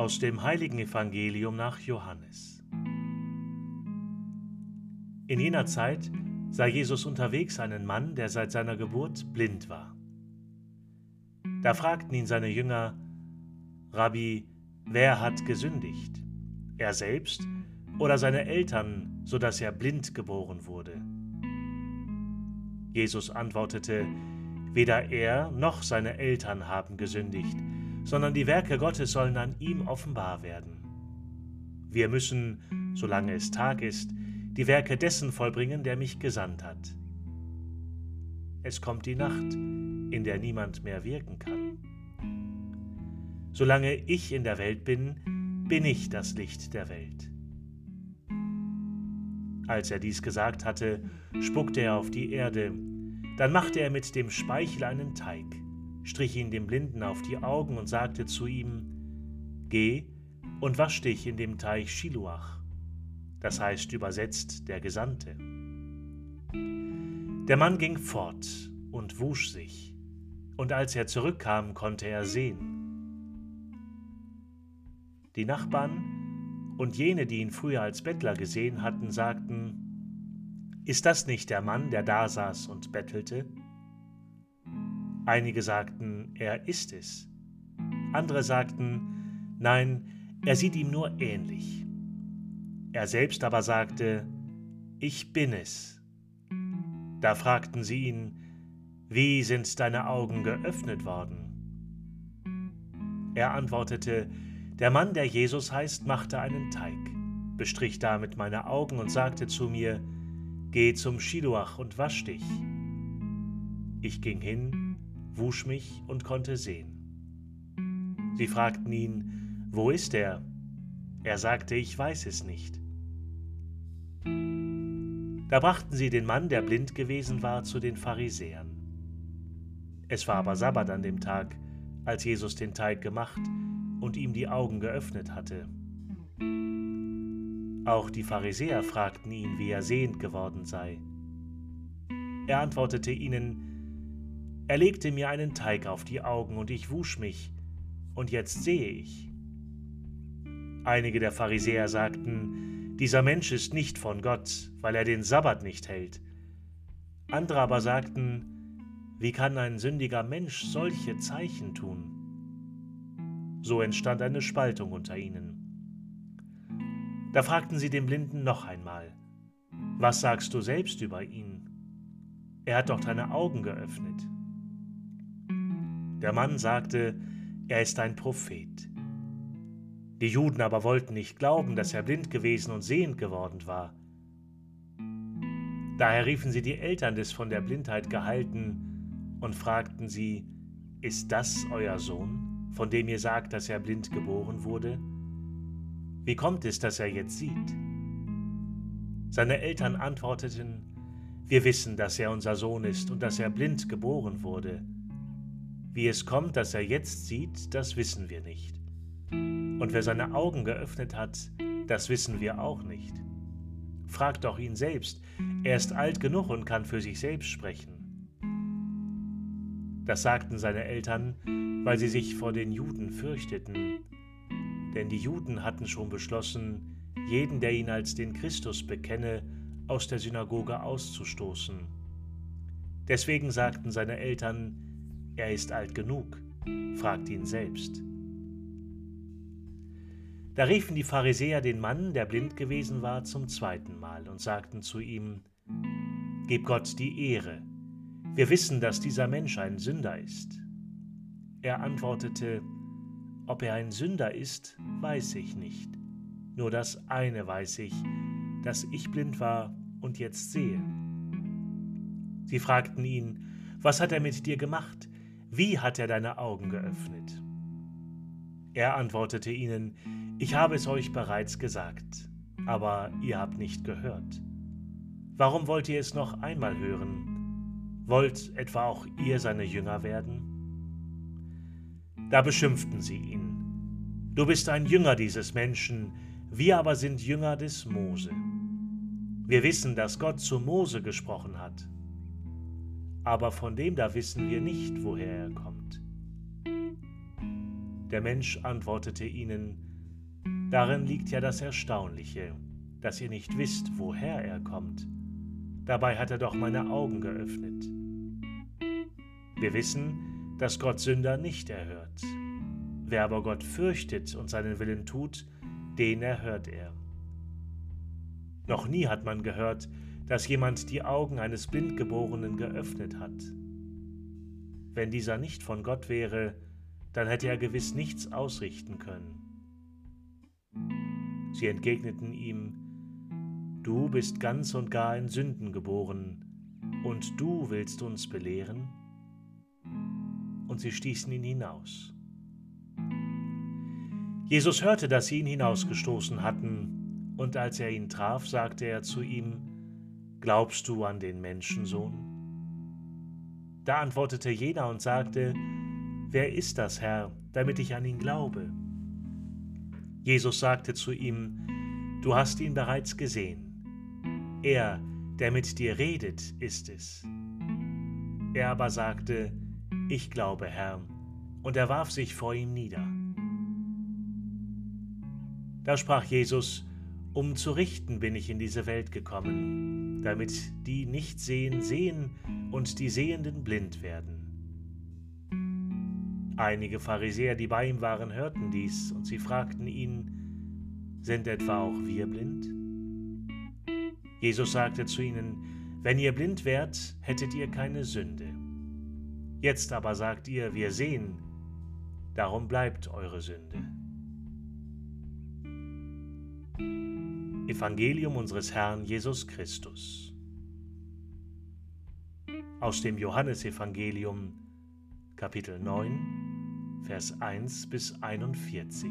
Aus dem heiligen Evangelium nach Johannes. In jener Zeit sah Jesus unterwegs einen Mann, der seit seiner Geburt blind war. Da fragten ihn seine Jünger, Rabbi, wer hat gesündigt? Er selbst oder seine Eltern, so dass er blind geboren wurde? Jesus antwortete, Weder er noch seine Eltern haben gesündigt, sondern die Werke Gottes sollen an ihm offenbar werden. Wir müssen, solange es Tag ist, die Werke dessen vollbringen, der mich gesandt hat. Es kommt die Nacht, in der niemand mehr wirken kann. Solange ich in der Welt bin, bin ich das Licht der Welt. Als er dies gesagt hatte, spuckte er auf die Erde, dann machte er mit dem Speichel einen Teig, strich ihn dem Blinden auf die Augen und sagte zu ihm, Geh und wasch dich in dem Teich Schiluach, das heißt übersetzt der Gesandte. Der Mann ging fort und wusch sich, und als er zurückkam, konnte er sehen. Die Nachbarn und jene, die ihn früher als Bettler gesehen hatten, sagten, ist das nicht der Mann, der da saß und bettelte? Einige sagten, er ist es. Andere sagten, nein, er sieht ihm nur ähnlich. Er selbst aber sagte, ich bin es. Da fragten sie ihn, wie sind deine Augen geöffnet worden? Er antwortete, der Mann, der Jesus heißt, machte einen Teig, bestrich damit meine Augen und sagte zu mir, Geh zum Schiluach und wasch dich. Ich ging hin, wusch mich und konnte sehen. Sie fragten ihn, wo ist er? Er sagte, ich weiß es nicht. Da brachten sie den Mann, der blind gewesen war, zu den Pharisäern. Es war aber Sabbat an dem Tag, als Jesus den Teig gemacht und ihm die Augen geöffnet hatte. Auch die Pharisäer fragten ihn, wie er sehend geworden sei. Er antwortete ihnen, er legte mir einen Teig auf die Augen und ich wusch mich, und jetzt sehe ich. Einige der Pharisäer sagten, dieser Mensch ist nicht von Gott, weil er den Sabbat nicht hält. Andere aber sagten, wie kann ein sündiger Mensch solche Zeichen tun? So entstand eine Spaltung unter ihnen. Da fragten sie den Blinden noch einmal, was sagst du selbst über ihn? Er hat doch deine Augen geöffnet. Der Mann sagte, er ist ein Prophet. Die Juden aber wollten nicht glauben, dass er blind gewesen und sehend geworden war. Daher riefen sie die Eltern des von der Blindheit gehalten und fragten sie, ist das euer Sohn, von dem ihr sagt, dass er blind geboren wurde? Wie kommt es, dass er jetzt sieht? Seine Eltern antworteten, wir wissen, dass er unser Sohn ist und dass er blind geboren wurde. Wie es kommt, dass er jetzt sieht, das wissen wir nicht. Und wer seine Augen geöffnet hat, das wissen wir auch nicht. Fragt doch ihn selbst, er ist alt genug und kann für sich selbst sprechen. Das sagten seine Eltern, weil sie sich vor den Juden fürchteten, denn die Juden hatten schon beschlossen, jeden, der ihn als den Christus bekenne, aus der Synagoge auszustoßen. Deswegen sagten seine Eltern, er ist alt genug, fragt ihn selbst. Da riefen die Pharisäer den Mann, der blind gewesen war, zum zweiten Mal und sagten zu ihm, Gib Gott die Ehre, wir wissen, dass dieser Mensch ein Sünder ist. Er antwortete, ob er ein Sünder ist, weiß ich nicht. Nur das eine weiß ich, dass ich blind war und jetzt sehe. Sie fragten ihn, was hat er mit dir gemacht? Wie hat er deine Augen geöffnet? Er antwortete ihnen, ich habe es euch bereits gesagt, aber ihr habt nicht gehört. Warum wollt ihr es noch einmal hören? Wollt etwa auch ihr seine Jünger werden? Da beschimpften sie ihn. Du bist ein Jünger dieses Menschen, wir aber sind Jünger des Mose. Wir wissen, dass Gott zu Mose gesprochen hat. Aber von dem da wissen wir nicht, woher er kommt. Der Mensch antwortete ihnen, Darin liegt ja das Erstaunliche, dass ihr nicht wisst, woher er kommt. Dabei hat er doch meine Augen geöffnet. Wir wissen, dass Gott Sünder nicht erhört. Wer aber Gott fürchtet und seinen Willen tut, den erhört er. Noch nie hat man gehört, dass jemand die Augen eines Blindgeborenen geöffnet hat. Wenn dieser nicht von Gott wäre, dann hätte er gewiss nichts ausrichten können. Sie entgegneten ihm, Du bist ganz und gar in Sünden geboren, und du willst uns belehren? Und sie stießen ihn hinaus. Jesus hörte, dass sie ihn hinausgestoßen hatten, und als er ihn traf, sagte er zu ihm, Glaubst du an den Menschensohn? Da antwortete jener und sagte, Wer ist das, Herr, damit ich an ihn glaube? Jesus sagte zu ihm, Du hast ihn bereits gesehen. Er, der mit dir redet, ist es. Er aber sagte, Ich glaube, Herr, und er warf sich vor ihm nieder. Da sprach Jesus, Um zu richten bin ich in diese Welt gekommen, damit die nicht sehen, sehen und die Sehenden blind werden. Einige Pharisäer, die bei ihm waren, hörten dies, und sie fragten ihn, Sind etwa auch wir blind? Jesus sagte zu ihnen, Wenn ihr blind wärt, hättet ihr keine Sünde. Jetzt aber sagt ihr, wir sehen, darum bleibt eure Sünde. Evangelium unseres Herrn Jesus Christus. Aus dem Johannesevangelium, Kapitel 9, Vers 1 bis 41.